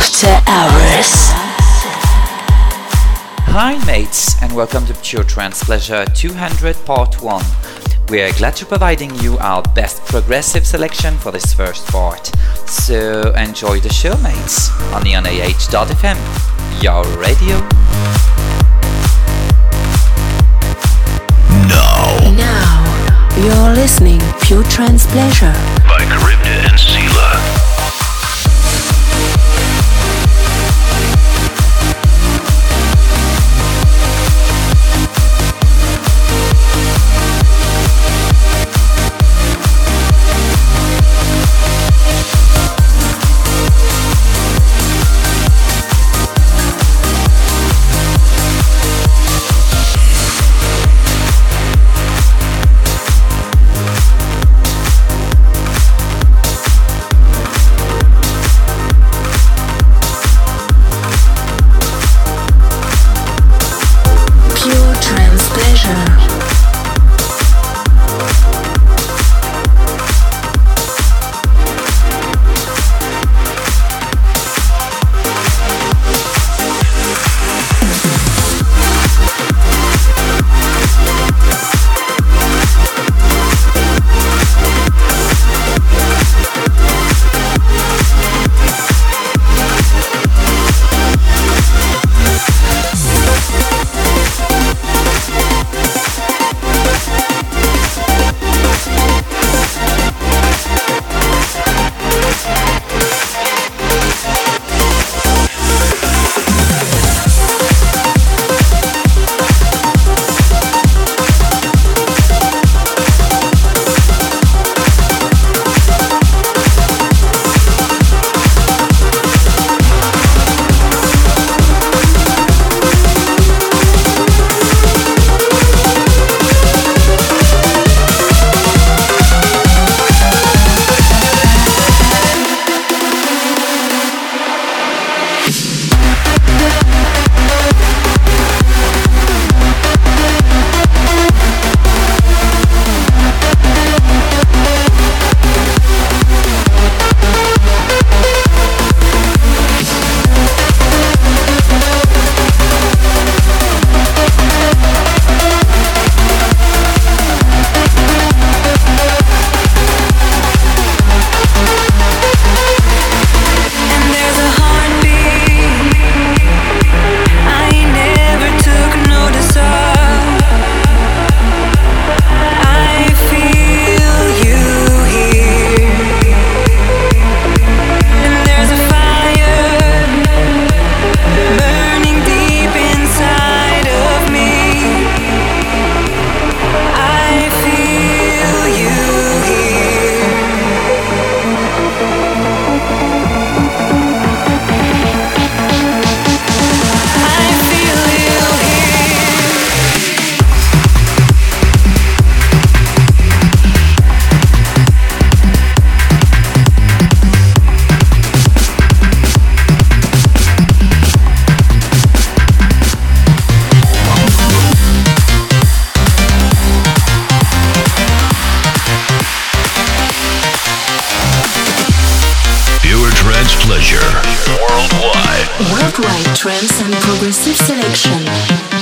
After Hours. Hi, mates, and welcome to Pure Trance Pleasure 200 Part 1. We are glad to providing you our best progressive selection for this first part. So enjoy the show, mates, on the AH.fm, your radio. Now. Now, you're listening Pure Trance Pleasure by Charybdis connection.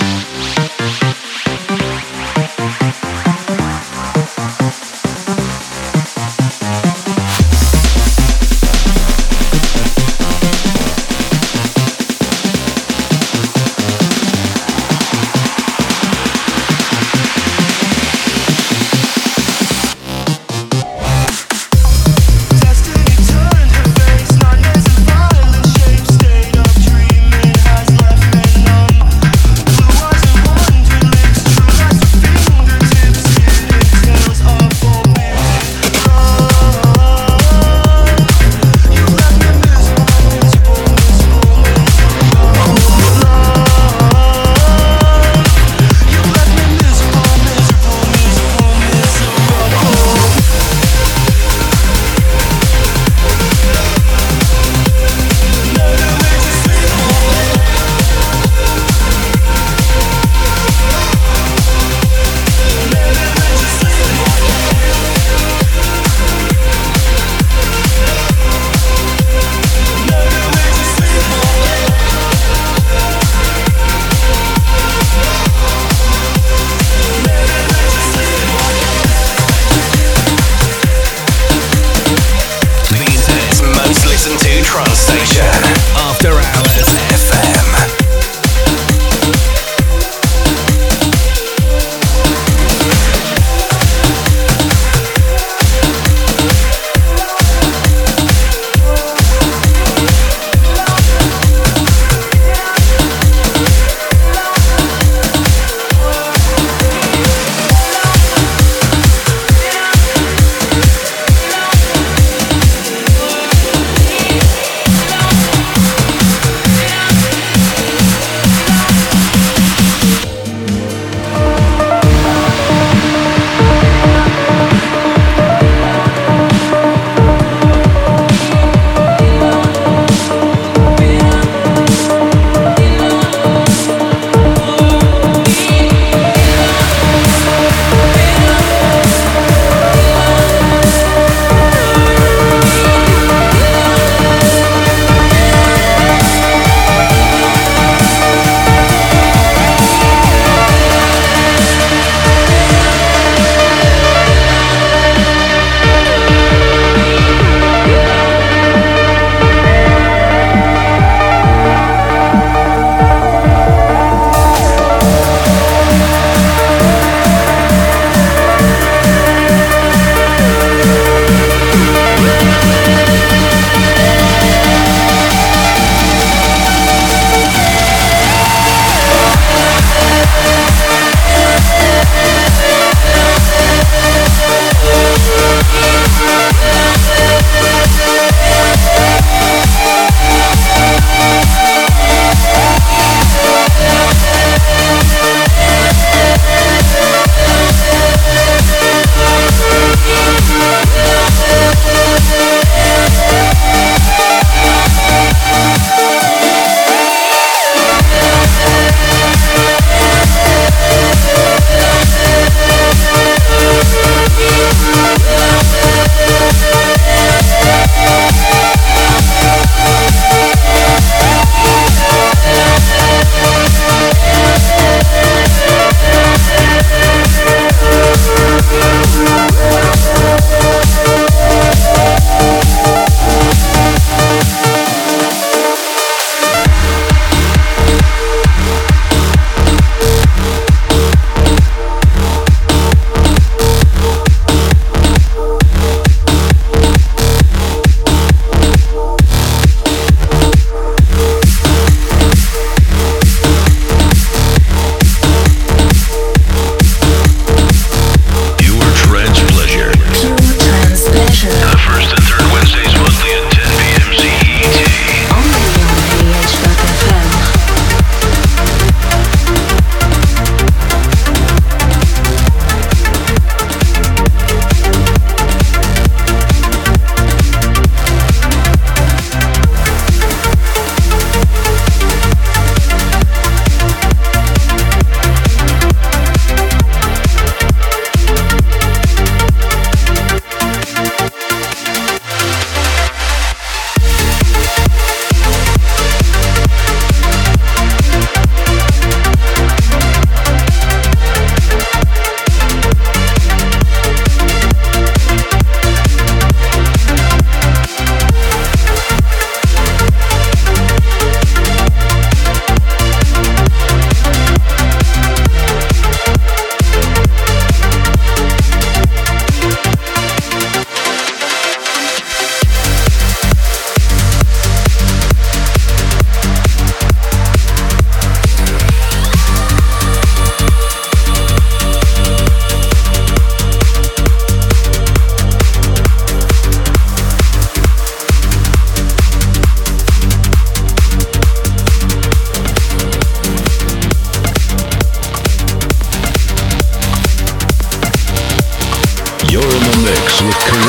look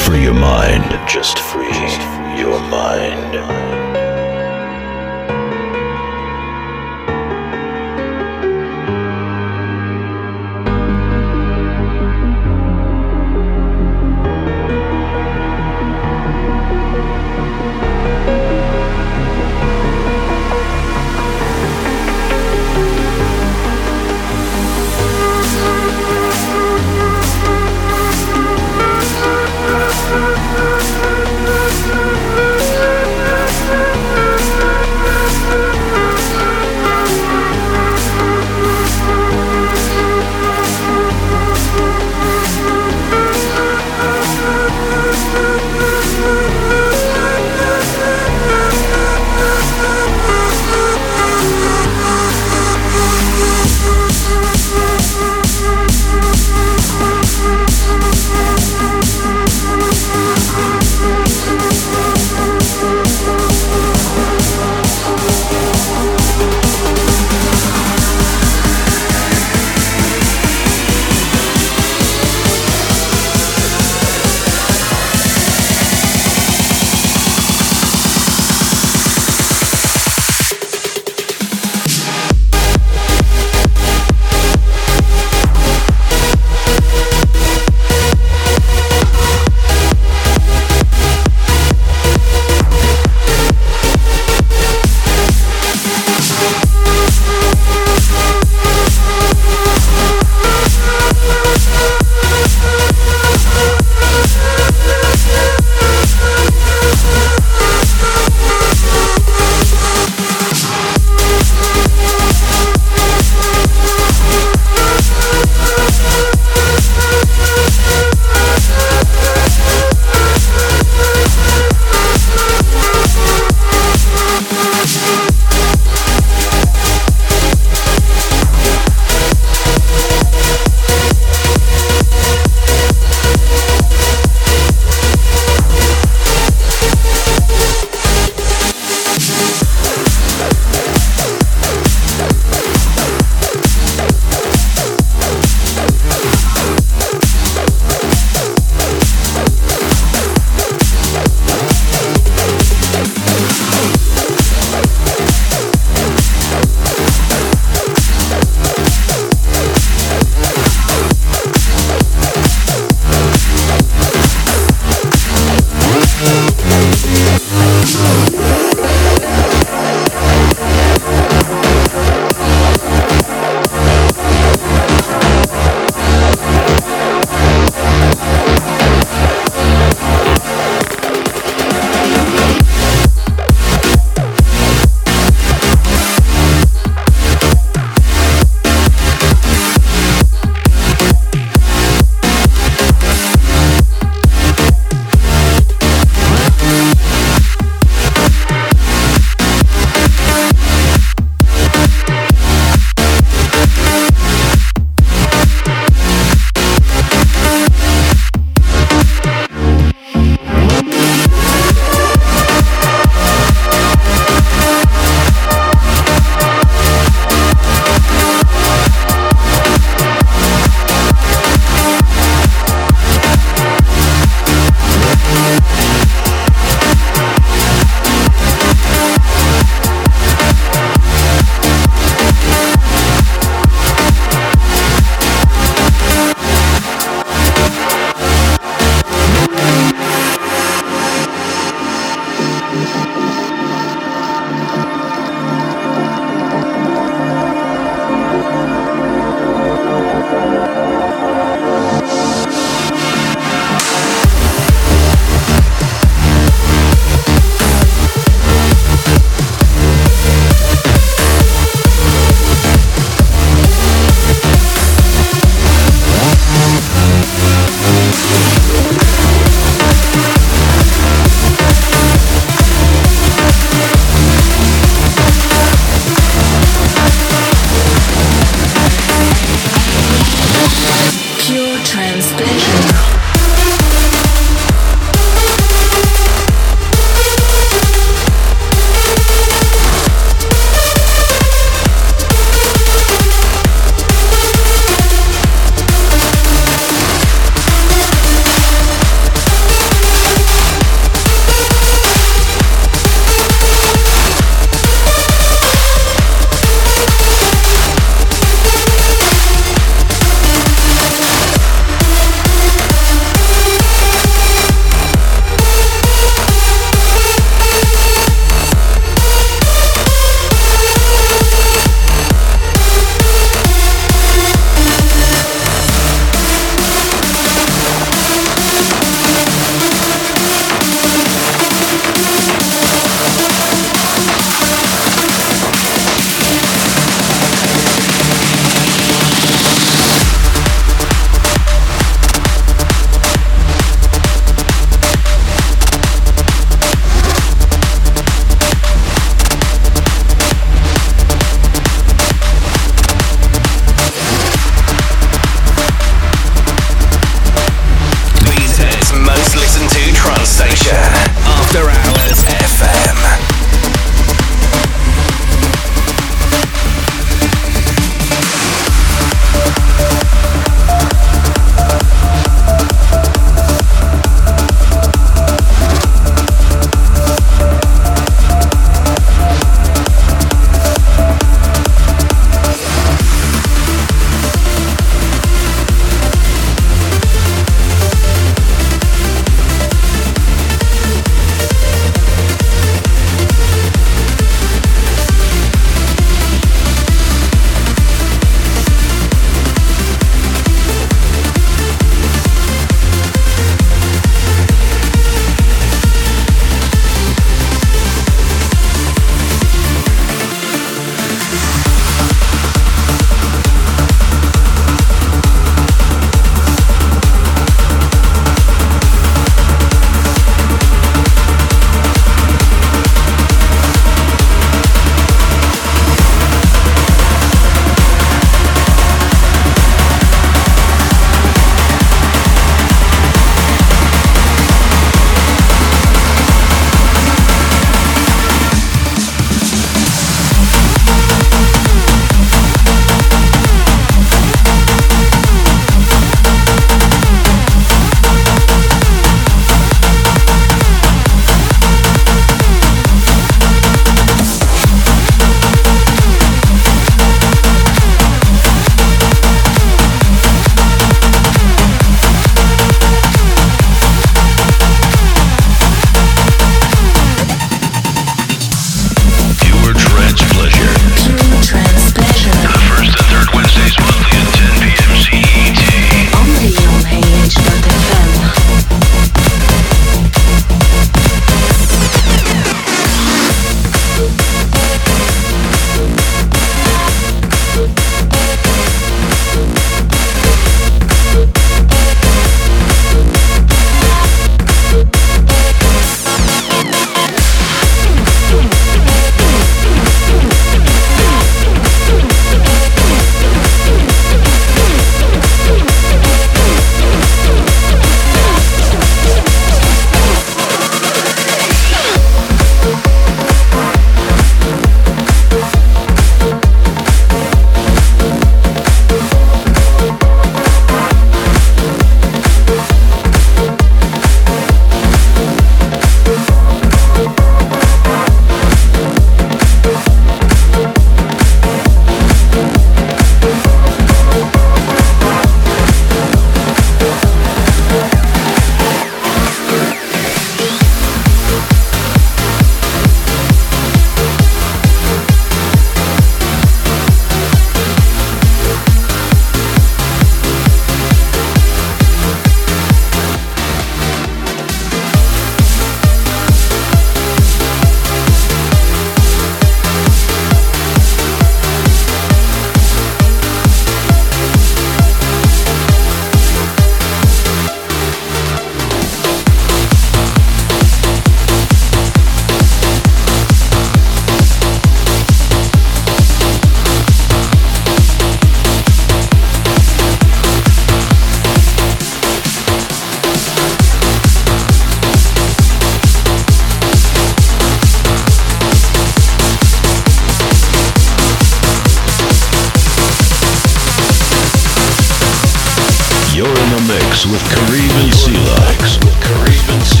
with Kareem and Sela.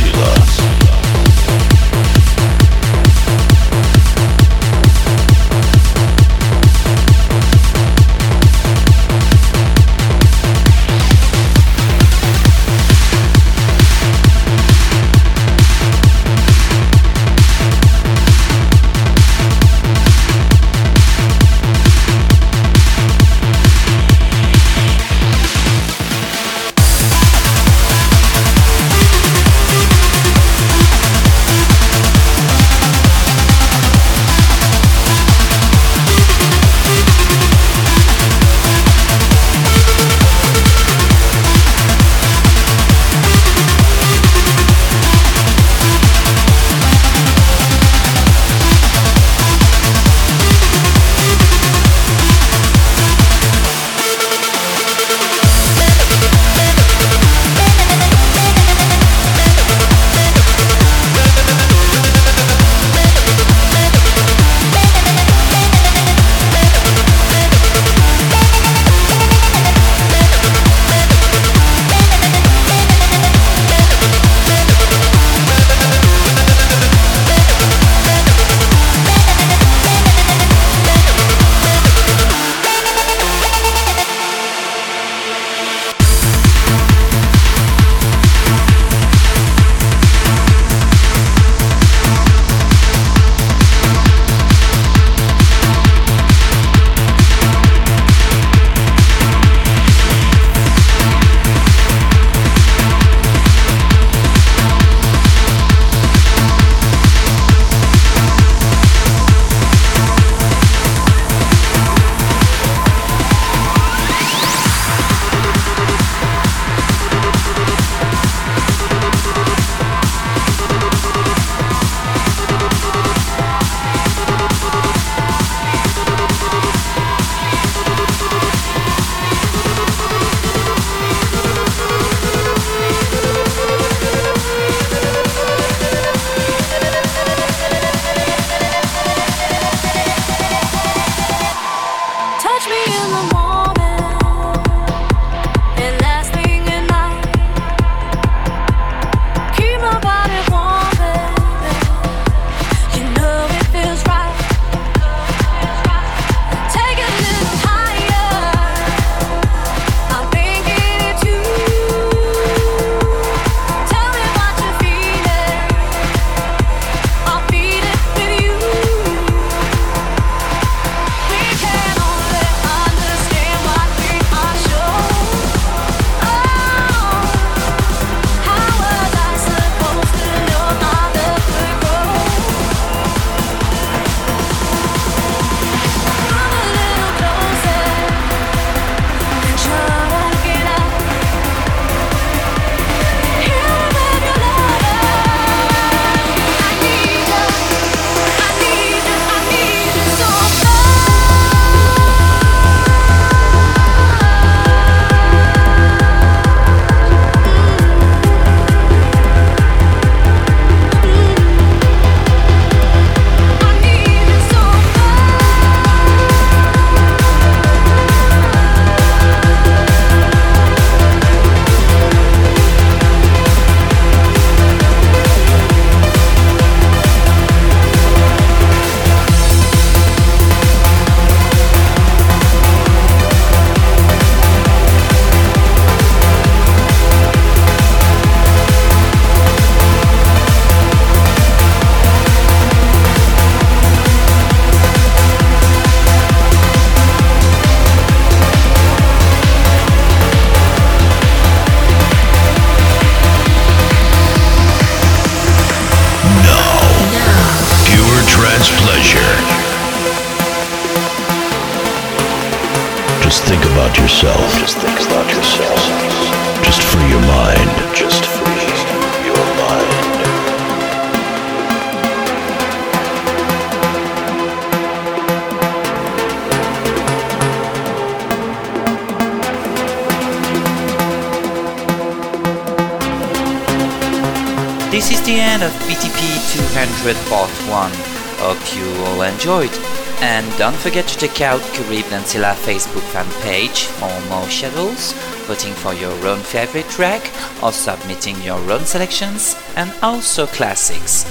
Enjoyed. And don't forget to check out Curib Dancila Facebook fan page for more schedules, voting for your own favorite track, or submitting your own selections, and also classics.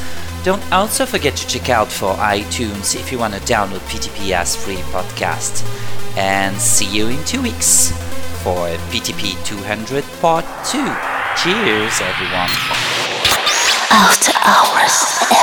Don't also forget to check out for iTunes if you want to download PTP as free podcast. And see you in two weeks for PTP 200 Part 2. Cheers, everyone. After Hours.